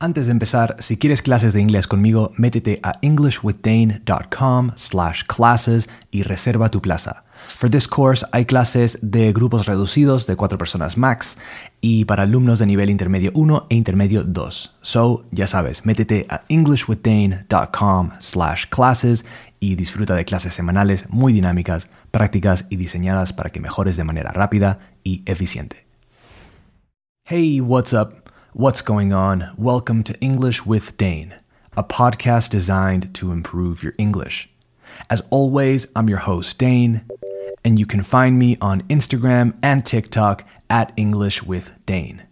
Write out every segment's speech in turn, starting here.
Antes de empezar, si quieres clases de inglés conmigo, métete a englishwithdane.com slash classes y reserva tu plaza. For this course hay clases de grupos reducidos de cuatro personas max y para alumnos de nivel intermedio 1 e intermedio 2. So, ya sabes, métete a englishwithdane.com slash classes y disfruta de clases semanales muy dinámicas, prácticas y diseñadas para que mejores de manera rápida y eficiente. Hey, what's up? What's going on? Welcome to English with Dane, a podcast designed to improve your English. As always, I'm your host, Dane, and you can find me on Instagram and TikTok at English with Dane.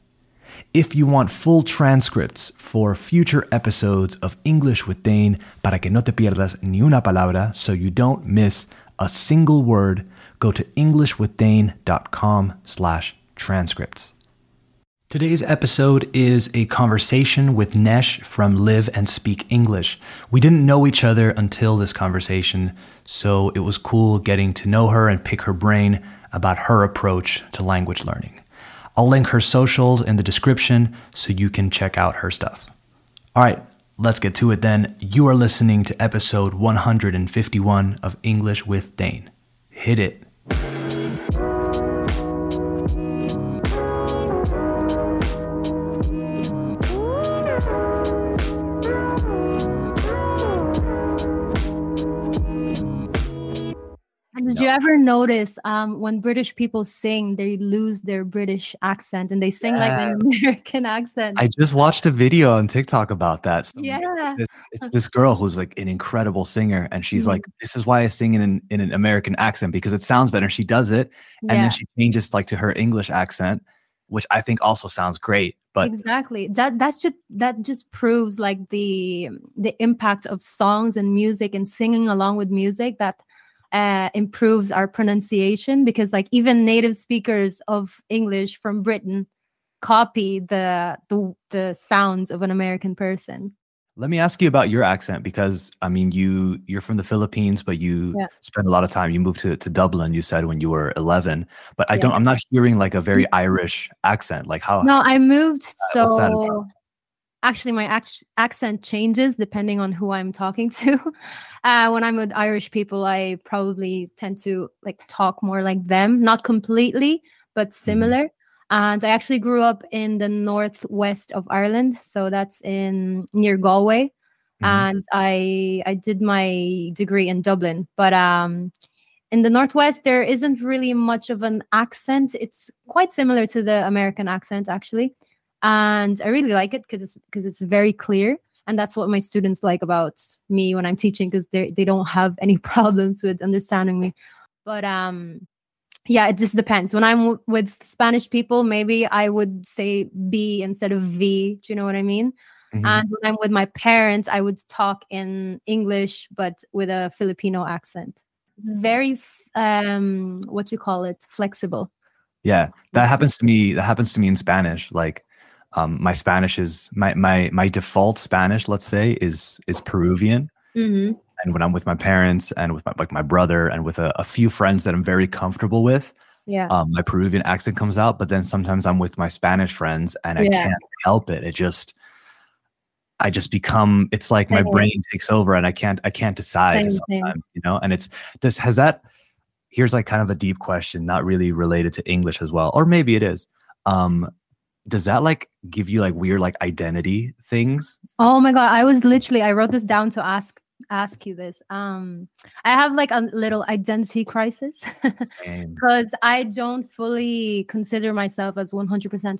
If you want full transcripts for future episodes of English with Dane para que no te pierdas ni una palabra so you don't miss a single word, go to englishwithdane.com slash transcripts. Today's episode is a conversation with Nesh from Live and Speak English. We didn't know each other until this conversation, so it was cool getting to know her and pick her brain about her approach to language learning. I'll link her socials in the description so you can check out her stuff. All right, let's get to it then. You are listening to episode 151 of English with Dane. Hit it. Ever notice um, when British people sing, they lose their British accent and they sing like an American accent? I just watched a video on TikTok about that. So yeah. It's, it's this girl who's like an incredible singer, and she's Mhm. like, "This is why I sing in an, in an American accent because it sounds better." She does it, and yeah, then she changes like to her English accent, which I think also sounds great. But exactly. That that's just that just proves like the the impact of songs and music and singing along with music that uh, improves our pronunciation because like even native speakers of English from Britain copy the the the sounds of an American person. let me ask you about your accent because I mean, you you're from the Philippines, but you Yeah. spend a lot of time. You moved to to Dublin. You said when you were 11, but I Yeah. don't. I'm not hearing like a very Irish accent. Like how? No, I moved Uh, what's that about? so actually my ac- accent changes depending on who I'm talking to. Uh, when I'm with Irish people, I probably tend to like talk more like them, not completely, but Mm-hmm. similar. And I actually grew up in the northwest of Ireland, so that's in near Galway. Mhm. And I I did my degree in Dublin, but um in the northwest there isn't really much of an accent. It's quite similar to the American accent actually and I really like it because it's because it's very clear, and that's what my students like about me when I'm teaching because they they don't have any problems with understanding me. But um, yeah, it just depends. When I'm w- with Spanish people, maybe I would say B instead of V. Do you know what I mean? Mhm. And when I'm with my parents, I would talk in English but with a Filipino accent. It's very f- um, what you call it, flexible. Yeah, that happens to me. That happens to me in Spanish. Like, um, my Spanish is my my my default Spanish. Let's say is is Peruvian, hmm and when I'm with my parents and with my like my brother and with a, a few friends that I'm very comfortable with, Yeah. um, my Peruvian accent comes out. But then sometimes I'm with my Spanish friends and I Yeah. can't help it. It just I just become. It's like my brain takes over and I can't I can't decide sometimes. You know, and it's this has that. Here's like kind of a deep question, not really related to English as well, or maybe it is. Um, does that like give you like weird like identity things? Oh my god, I was literally I wrote this down to ask ask you this. Um I have like a little identity crisis because I don't fully consider myself as 100%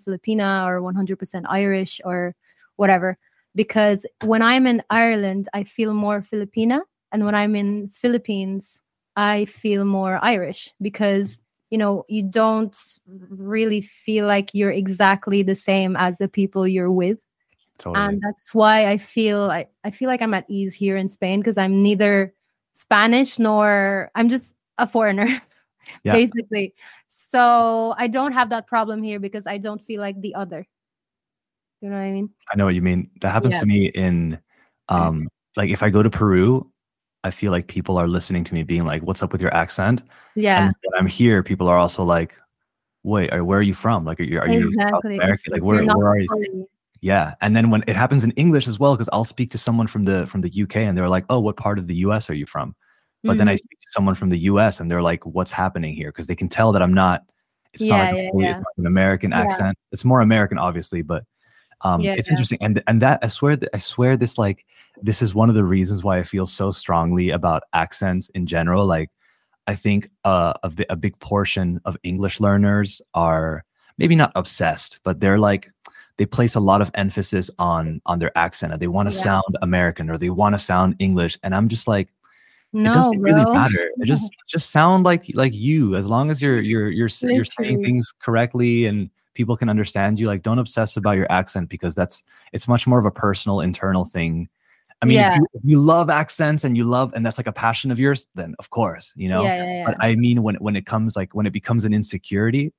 Filipina or 100% Irish or whatever because when I'm in Ireland I feel more Filipina and when I'm in Philippines I feel more Irish because you know you don't really feel like you're exactly the same as the people you're with totally. and that's why I feel I, I feel like I'm at ease here in Spain because I'm neither Spanish nor I'm just a foreigner Yeah. basically. So I don't have that problem here because I don't feel like the other. You know what I mean? I know what you mean. That happens Yeah. to me in um like if I go to Peru, I feel like people are listening to me being like, What's up with your accent? Yeah, And I'm here, people are also like, Wait, are, where are you from? Like are you are you exactly. America? It's Like where where are you? Yeah, and then when it happens in English as well, because I'll speak to someone from the from the UK and they're like, "Oh, what part of the US are you from?" But then I Mhm. speak to someone from the US and they're like, "What's happening here?" Because they can tell that I'm not. It's Yeah, not like, yeah, yeah. an American accent. It's more American, obviously, but um, Yeah, it's yeah. interesting. And and that I swear that I swear this like this is one of the reasons why I feel so strongly about accents in general. Like, I think uh, a a big portion of English learners are maybe not obsessed, but they're like they place a lot of emphasis on on their accent and they want to Yeah. sound American or they want to sound English. And I'm just like, it doesn't really matter. It just just sound like like you as long as you're you're you're you're saying things correctly and people can understand you. Like, don't obsess about your accent because that's it's much more of a personal internal thing. I mean, Yeah. if, you, if you love accents and you love and that's like a passion of yours, then of course, you know. yeah, yeah. But I mean, when when it comes like when it becomes an insecurity,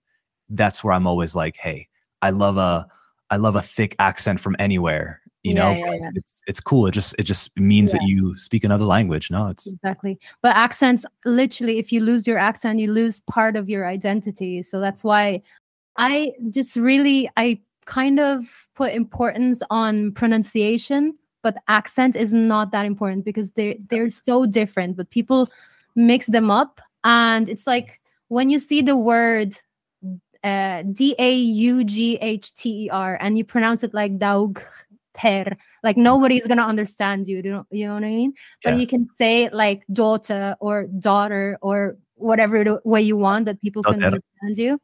that's where I'm always like, hey, I love a I love a thick accent from anywhere. You know, yeah, Like, yeah. it's it's cool. It just it just means that you speak another language. No, it's exactly but accents literally if you lose your accent you lose part of your identity so that's why i just really i kind of put importance on pronunciation but accent is not that important because they they're so different but people mix them up and it's like when you see the word uh, d-a-u-g-h-t-e-r and you pronounce it like daug ter like nobody's gonna understand you you know, you know what i mean but Yeah. you can say it like daughter or daughter or whatever the way you want that people can Daughter. understand you.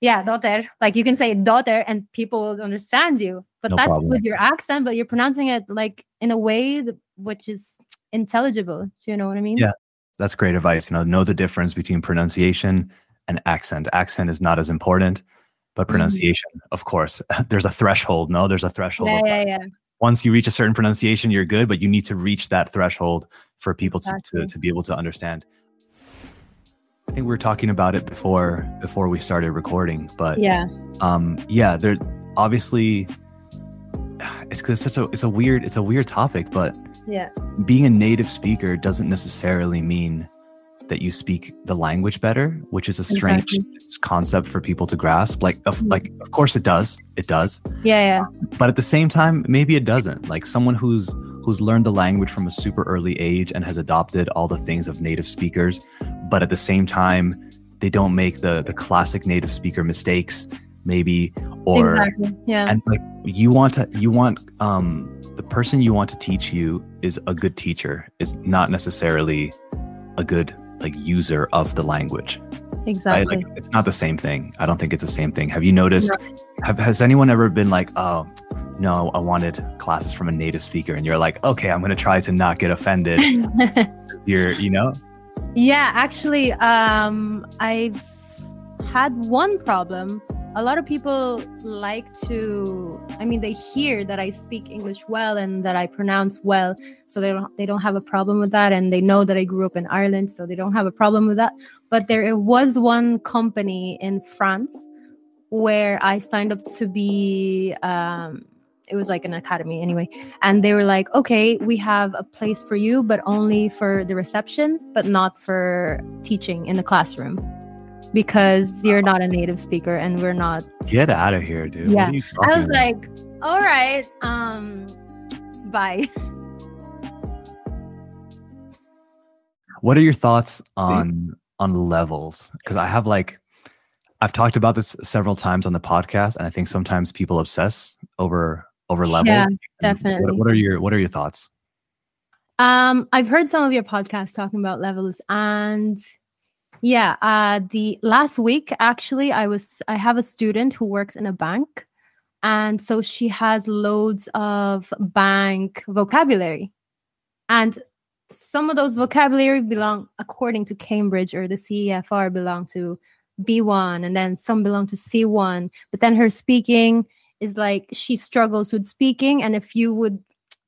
Yeah, daughter. Like you can say daughter and people will understand you. But No that's problem. with your accent, but you're pronouncing it like in a way that, which is intelligible. Do you know what I mean? Yeah. that's great advice. You know, know the difference between pronunciation and accent. Accent is not as important, but Mhm. pronunciation, of course, there's a threshold. No, there's a threshold. Yeah, yeah, yeah. Once you reach a certain pronunciation, you're good, but you need to reach that threshold for people to, to, to be able to understand. I think we were talking about it before before we started recording, but Yeah. um yeah there obviously it's because it's such a it's a weird it's a weird topic but Yeah. being a native speaker doesn't necessarily mean that you speak the language better which is a strange concept for people to grasp like of Mhm. like of course it does it does Yeah, yeah. but at the same time maybe it doesn't like someone who's who's learned the language from a super early age and has adopted all the things of native speakers but at the same time they don't make the the classic native speaker mistakes maybe or exactly. Yeah. and like you want to you want um the person you want to teach you is a good teacher is not necessarily a good like user of the language right exactly. like it's not the same thing i don't think it's the same thing have you noticed have, has anyone ever been like oh no i wanted classes from a native speaker and you're like okay i'm going to try to not get offended you're you know Yeah, actually, um, I've had one problem. A lot of people like to. I mean, they hear that I speak English well and that I pronounce well, so they don't they don't have a problem with that, and they know that I grew up in Ireland, so they don't have a problem with that. But there was one company in France where I signed up to be. Um, it was like an academy anyway. And they were like okay we have a place for you but only for the reception but not for teaching in the classroom because you're not a native speaker and we're not get out of here dude. Yeah. What are you i was about? like all right um bye. What are your thoughts on on levels? Because i have like i've talked about this several times on the podcast and i think sometimes people obsess over over level? Yeah, definitely. what, what are your what are your thoughts Um, I've heard some of your podcasts talking about levels, and yeah, uh, the last week actually, I was I have a student who works in a bank, and so she has loads of bank vocabulary, and some of those vocabulary belong, according to Cambridge or the CEFR, belong to B1, and then some belong to C1. But then her speaking is like she struggles with speaking, and if you would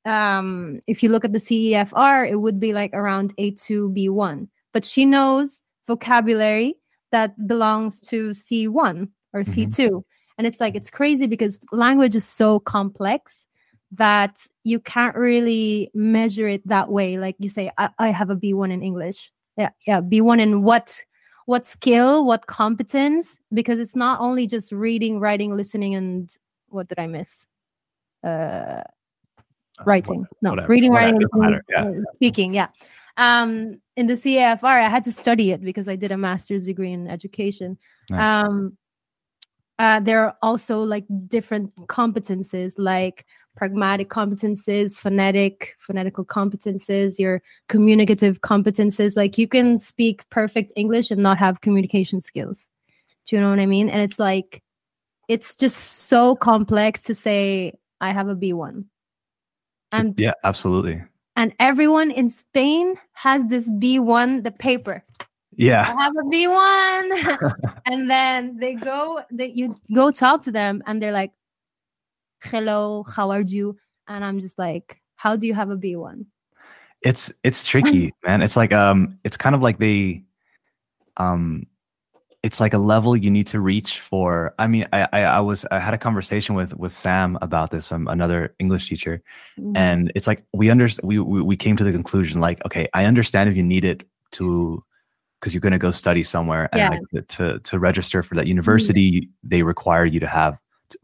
um if you look at the CEFR it would be like around A2 B1 but she knows vocabulary that belongs to C1 or Mhm. C2 and it's like it's crazy because language is so complex that you can't really measure it that way. Like you say I, I have a B1 in English. Yeah yeah B1 in what what skill what competence? Because it's not only just reading writing listening and what did I miss uh, writing. No, whatever, reading, whatever, writing, doesn't matter, uh, speaking. Yeah. Um, in the CEFR, I had to study it because I did a master's degree in education. Nice. Um, uh, there are also like different competences, like pragmatic competences, phonetic, phonetical competences, your communicative competences. Like you can speak perfect English and not have communication skills. Do you know what I mean? And it's like, it's just so complex to say, I have a B1. And yeah, absolutely. and everyone in Spain has this B1, the paper. Yeah. I have a B1. and then they go, they, you go talk to them and they're like, hello, how are you? And I'm just like, how do you have a B1? it's it's tricky man it's like um it's kind of like they um it's like a level you need to reach for i mean i i, I was i had a conversation with with sam about this um, another english teacher Mhm. and it's like we understand we, we we came to the conclusion like okay i understand if you need it to because you're going to go study somewhere and like to to register for that university they require you to have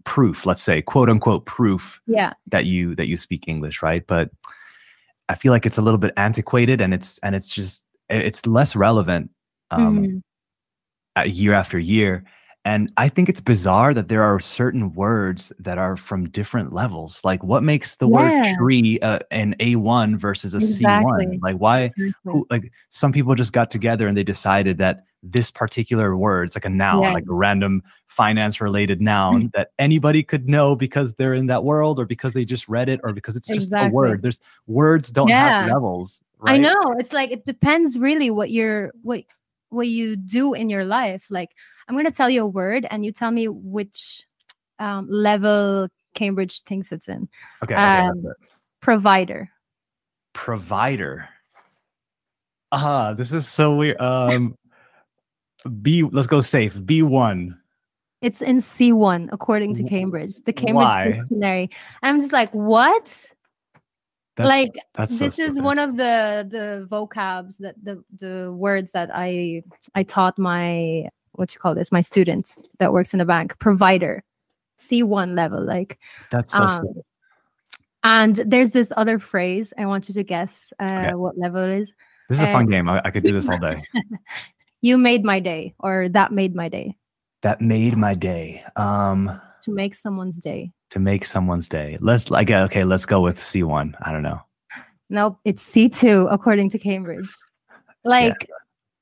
proof let's say quote unquote proof yeah. that you that you speak english right but i feel like it's a little bit antiquated and it's and it's just it's less relevant um Mhm. Uh, year after year and i think it's bizarre that there are certain words that are from different levels like what makes the Yeah. word tree uh, an a1 versus a Exactly. c1 like why Exactly. who, like some people just got together and they decided that this particular word, it's like a noun, Yeah. like a random finance related noun that anybody could know because they're in that world or because they just read it or because it's just Exactly. a word. There's words don't Yeah. have levels. Right? I know. It's like it depends really what you're what what you do in your life. Like I'm gonna tell you a word and you tell me which um, level Cambridge thinks it's in. Okay. Um. Provider. Provider. Ah, this is so weird. Um, B. Let's go safe. B one. It's in C1 according to Cambridge, the Cambridge why? Dictionary. And I'm just like, what? That's, like that's so this is one of the the vocabs that the the words that I I taught my what you call this my students that works in a bank provider C1 level like That's so um, and there's this other phrase I want you to guess uh, Okay. what level it is This is a fun game. I, I could do this all day. you made my day or that made my day that made my day. Um, to make someone's day to make someone's day. Let's like okay, let's go with C1. I don't know. nope it's C2 according to Cambridge like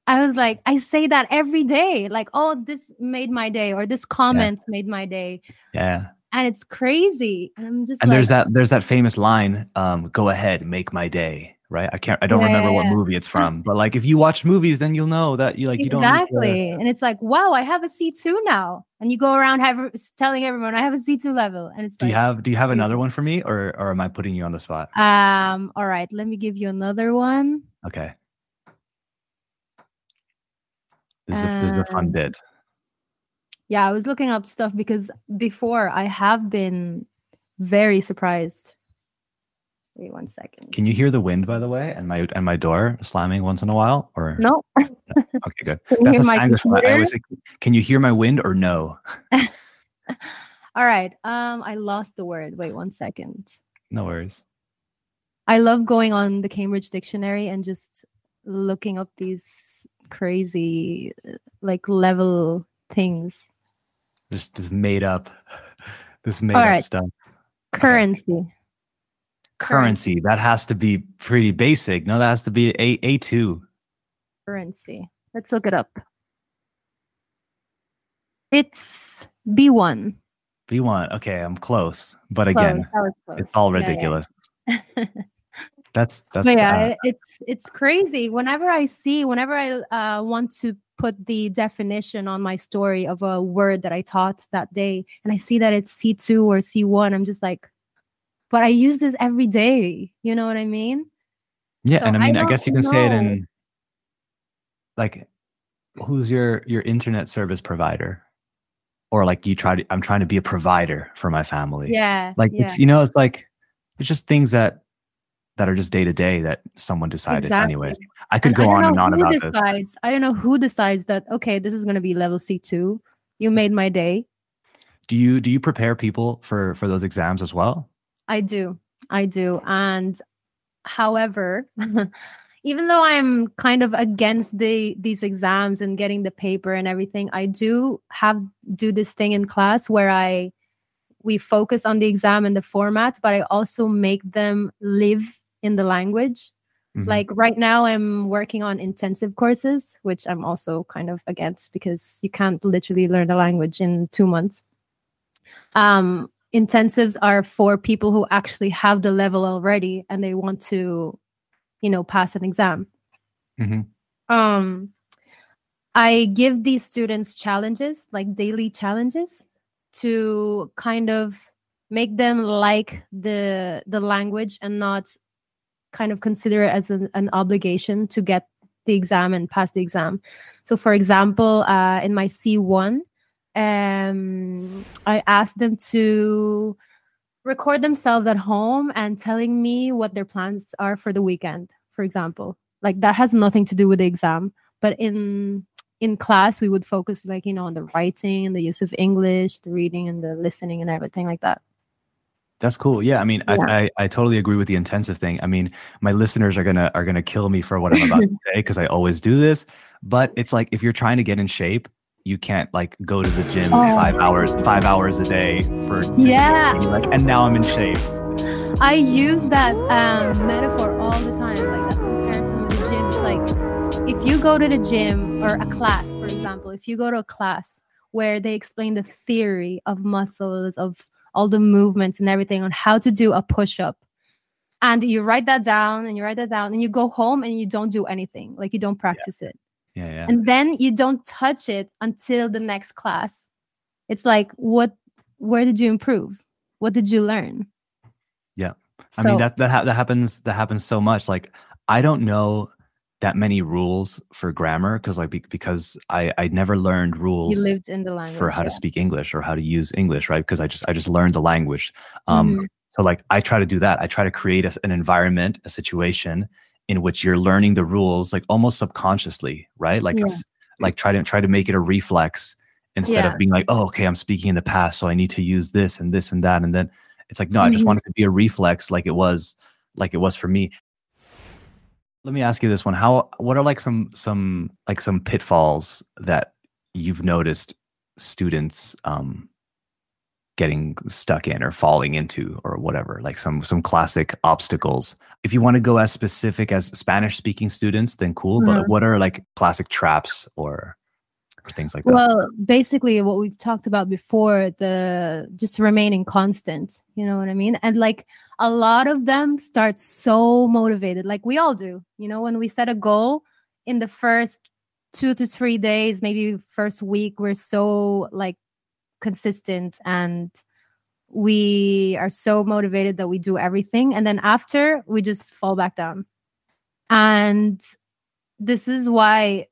I was like, I say that every day. Like, oh, this made my day, or this comment made my day. Yeah. And it's crazy. And I'm just And like, there's that there's that famous line, um, go ahead, make my day, right? I can't I don't Yeah, remember yeah, what movie it's from, but like if you watch movies then you'll know that you like you don't need to- exactly. And it's like, wow, I have a C2 now. And you go around have, telling everyone I have a C2 level. And it's do like, you have do you have another one for me or or am I putting you on the spot? um, all right, let me give you another one. Okay. This is a, this is a fun Um, bit. Yeah, I was looking up stuff because before I have been very surprised. Wait one second. Can you hear the wind by the way and my and my door slamming once in a while or No. okay good. Can you That's hear a my Spanish. I always can you hear my wind or no? All right. Um, I lost the word. Wait one second. No worries. I love going on the Cambridge Dictionary and just looking up these crazy uh, like level things. Just just made up this made All up right. stuff. Currency. Currency that has to be pretty basic. No, that has to be a a two. Currency. Let's look it up. It's B1. B one. Okay, I'm close, but Close. again, it's all Yeah, yeah. ridiculous. That's that's but yeah, uh, it's it's crazy. Whenever I see, whenever I uh, want to put the definition on my story of a word that I taught that day, and I see that it's C two or C one, I'm just like, but I use this every day. You know what I mean? yeah, so and I I mean, I, guess you can don't say it know. in like, who's your your internet service provider, or like you try to. I'm trying to be a provider for my family. Yeah. like yeah. it's you know it's like it's just things that that are just day to day that someone decided Exactly. anyways i could And go I on and on about this decides. I don't know who decides that. Okay, this is going to be level C two. You made my day. do you do you prepare people for for those exams as well I do. I do. And however, even though I'm kind of against the these exams and getting the paper and everything, I do have do this thing in class where I we focus on the exam and the format, but I also make them live in the language. Mm-hmm. Like right now, I'm working on intensive courses, which I'm also kind of against because you can't literally learn a language in two months. Um, intensives are for people who actually have the level already and they want to you know pass an exam mm-hmm. um i give these students challenges like daily challenges to kind of make them like the the language and not kind of consider it as an, an obligation to get the exam and pass the exam so for example uh, in my c1 um, I asked them to record themselves at home and telling me what their plans are for the weekend, for example. Like that has nothing to do with the exam, but in in class we would focus like you know on the writing and the use of English, the reading and the listening and everything like that. That's cool. Yeah, I mean, yeah. I, I, I totally agree with the intensive thing. I mean, my listeners are gonna are gonna kill me for what I'm about to say because I always do this. But it's like if you're trying to get in shape, you can't like go to the gym oh. five hours five hours a day for yeah like and now i'm in shape i use that um, metaphor all the time like that comparison with the gym it's like if you go to the gym or a class for example if you go to a class where they explain the theory of muscles of all the movements and everything on how to do a push-up and you write that down and you write that down and you go home and you don't do anything like you don't practice yeah. it yeah, yeah. And then you don't touch it until the next class. It's like, what, where did you improve? What did you learn? Yeah. So, I mean, that, that, ha- that happens, that happens so much. Like, I don't know that many rules for grammar because like be- because I I never learned rules you lived in the language, for how yeah. to speak English or how to use English right because I just I just learned the language um mm-hmm. so like I try to do that I try to create a, an environment a situation in which you're learning the rules like almost subconsciously, right? Like yeah. like try to try to make it a reflex instead yeah. of being like, oh, okay, I'm speaking in the past, so I need to use this and this and that, and then it's like, no, mm-hmm. I just mm-hmm. want it to be a reflex, like it was, like it was for me. Let me ask you this one: How? What are like some some like some pitfalls that you've noticed students um, getting stuck in or falling into or whatever like some some classic obstacles. If you want to go as specific as spanish speaking students then cool mm-hmm. but what are like classic traps or or things like that? Well basically what we've talked about before the just remaining constant you know what i mean? And like a lot of them start so motivated like we all do you know when we set a goal in the first two to three days maybe first week we're so like consistent and we are so motivated that we do everything. And then after we just fall back down. And this is why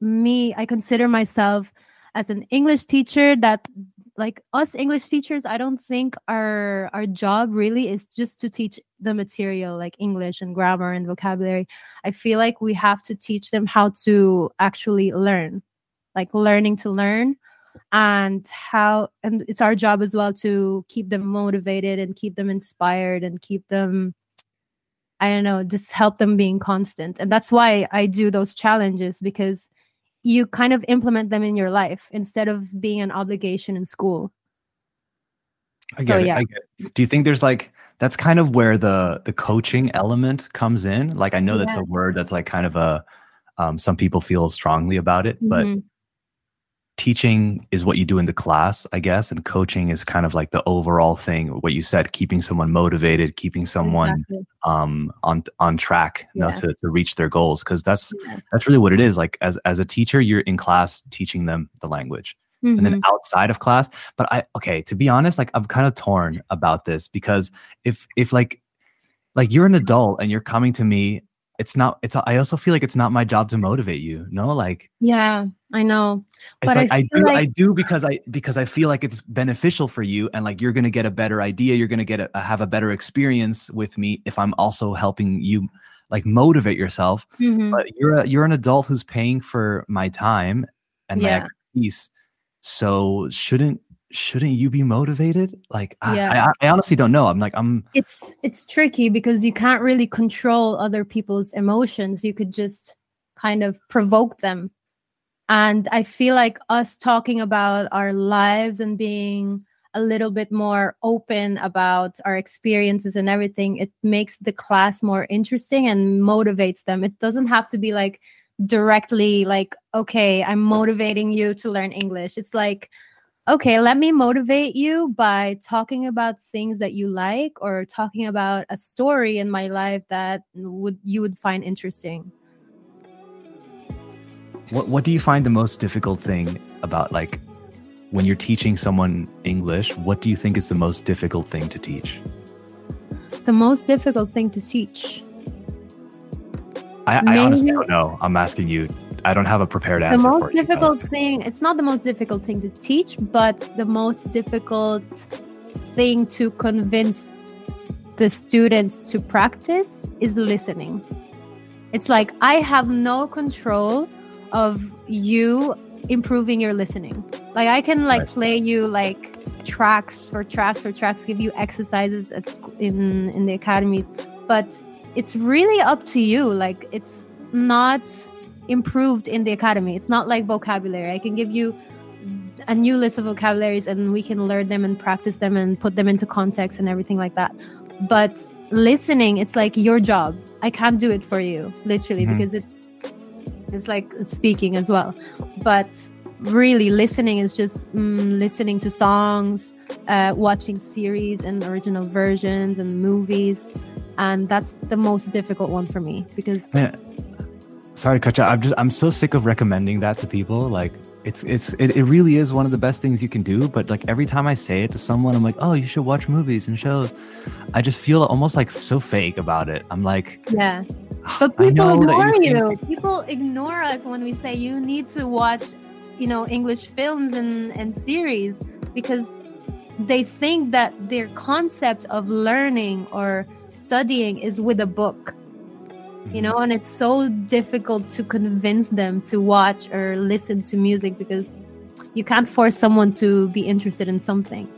me i consider myself as an english teacher that like us english teachers i don't think our our job really is just to teach the material like english and grammar and vocabulary. I feel like we have to teach them how to actually learn like learning to learn and how and it's our job as well to keep them motivated and keep them inspired and keep them i don't know just help them being constant and that's why i do those challenges because you kind of implement them in your life instead of being an obligation in school I get so, it. Yeah. I get it. Do you think there's like that's kind of where the the coaching element comes in? Like I know yeah. that's a word that's like kind of a um, some people feel strongly about it, but mm-hmm teaching is what you do in the class, I guess, and coaching is kind of like the overall thing. What you said, keeping someone motivated, keeping someone exactly. um, on on track, you know, to, to reach their goals. Because that's yeah. that's really what it is. Like as as a teacher, you're in class teaching them the language, mm-hmm. and then mm-hmm. outside of class. But I okay, to be honest, like I'm kind of torn about this because if if like like you're an adult and you're coming to me it's not it's i also feel like it's not my job to motivate you no like yeah i know but like I, I, do like... i do because i because i feel like it's beneficial for you and like you're gonna get a better idea you're gonna get a, have a better experience with me if i'm also helping you like motivate yourself mm-hmm. but you're a, you're an adult who's paying for my time and yeah. my expertise so shouldn't shouldn't you be motivated? Like, Yeah. I, I, I honestly don't know. I'm like, I'm it's it's tricky because you can't really control other people's emotions you could just kind of provoke them and i feel like us talking about our lives and being a little bit more open about our experiences and everything it makes the class more interesting and motivates them it doesn't have to be like directly like okay i'm motivating you to learn english it's like okay, let me motivate you by talking about things that you like or talking about a story in my life that would you would find interesting. What What do you find the most difficult thing about like when you're teaching someone English? What do you think is the most difficult thing to teach? The most difficult thing to teach. I, I honestly don't know. I'm asking you. I don't have a prepared answer. The most for you. difficult thing, it's not the most difficult thing to teach, but the most difficult thing to convince the students to practice is listening. It's like I have no control of you improving your listening. Like I can like Right. play you like tracks for tracks for tracks, give you exercises at sc- in in the academies, but it's really up to you. Like it's not improved in the academy. It's not like vocabulary. I can give you a new list of vocabularies and we can learn them and practice them and put them into context and everything like that. But listening, it's like your job. I can't do it for you, literally, Mhm. because it's it's like speaking as well. But really, listening is just mm, listening to songs, uh, watching series and original versions and movies, and that's the most difficult one for me because Man, sorry, Kacha. I'm just I'm so sick of recommending that to people. Like it's it's it, it really is one of the best things you can do. But like every time I say it to someone, I'm like, oh, you should watch movies and shows. I just feel almost like so fake about it. I'm like, yeah. Ah, but people ignore think- you. People ignore us when we say you need to watch, you know, English films and, and series because they think that their concept of learning or studying is with a book, you know, mm-hmm. and it's so difficult to convince them to watch or listen to music because you can't force someone to be interested in something.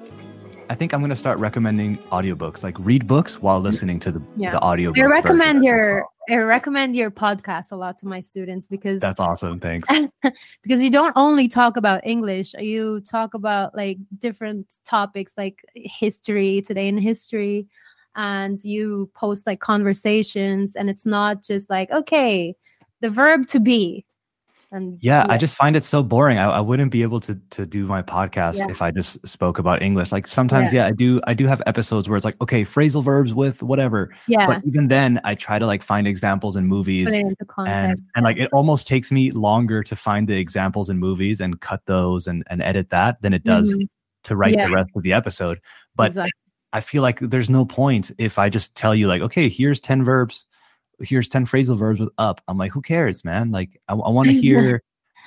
I think I'm gonna start recommending audiobooks. Like read books while listening to the Yeah. the audio. I recommend your I recommend your podcast a lot to my students because That's awesome. Thanks. because you don't only talk about English, you talk about like different topics like history, today in history, and you post like conversations, and it's not just like, okay, the verb to be. And Yeah, I just find it so boring. I, I wouldn't be able to to do my podcast Yeah. if I just spoke about English. Like sometimes, yeah. I do. I do have episodes where it's like, okay, phrasal verbs with whatever. yeah, But even then, I try to like find examples in movies, put it into and and like it almost takes me longer to find the examples in movies and cut those and and edit that than it does Mhm, to write Yeah. the rest of the episode. But exactly. I feel like there's no point if I just tell you like, okay, here's ten verbs, here's ten phrasal verbs with up. I'm like, who cares, man? Like, I, want to hear,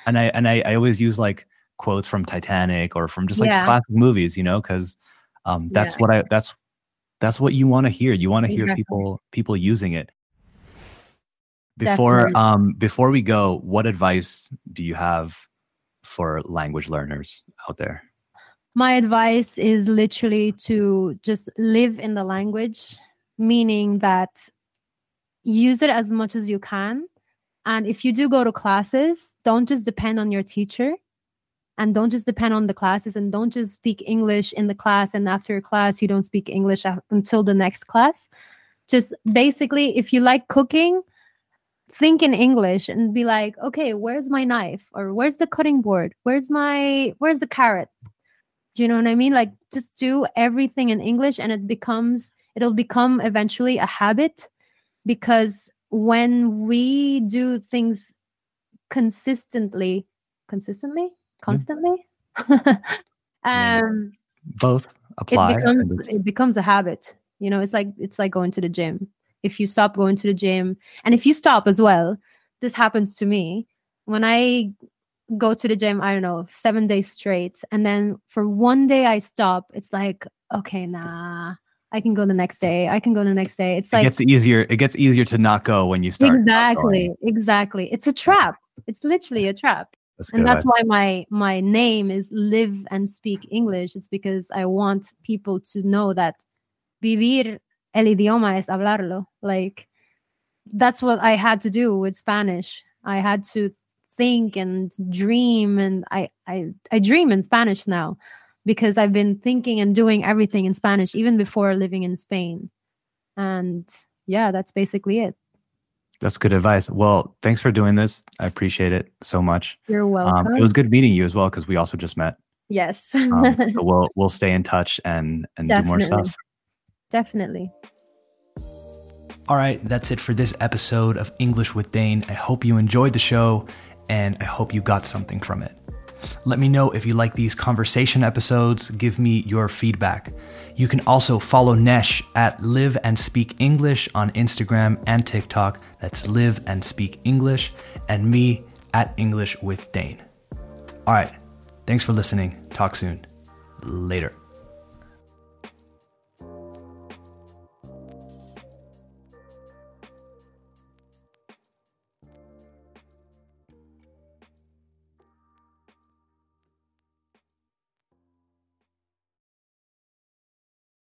and I and I, I always use like quotes from Titanic or from just like Yeah. classic movies, you know, because um, that's Yeah. what I that's that's what you want to hear. You want to hear people people using it. Before Definitely. um before we go, what advice do you have for language learners out there? My advice is literally to just live in the language, meaning that use it as much as you can. And if you do go to classes, don't just depend on your teacher and don't just depend on the classes and don't just speak English in the class and after class you don't speak English until the next class. Just basically if you like cooking, think in English and be like, "Okay, where's my knife or where's the cutting board? Where's my where's the carrot?" Do you know what I mean? Like just do everything in English and it becomes it'll become eventually a habit because when we do things consistently consistently? Constantly? Um Both apply. it becomes it becomes a habit. You know it's like it's like going to the gym. If you stop going to the gym and if you stop as well this happens to me. When i go to the gym i don't know seven days straight. And then for one day i stop it's like okay nah i can go the next day i can go the next day. It's like it like gets easier. It gets easier to not go when you start. exactly exactly. It's a trap. It's literally a trap. That's and that's why my my name is live and speak english. It's because i want people to know that vivir el idioma es hablarlo. Like that's what i had to do with spanish. I had to think and dream and i i, I dream in spanish now because i've been thinking and doing everything in spanish even before living in spain and yeah that's basically it That's good advice. Well, thanks for doing this. I appreciate it so much. you're welcome Um, it was good meeting you as well because we also just met. yes Um, so we'll we'll stay in touch and and do more stuff. definitely All right, that's it for this episode of English with Dane. I hope you enjoyed the show and I hope you got something from it. Let me know if you like these conversation episodes. Give me your feedback. You can also follow Nesh at Live and Speak English on Instagram and TikTok. That's Live and Speak English, and me at English with Dane. All right, thanks for listening. Talk soon. Later.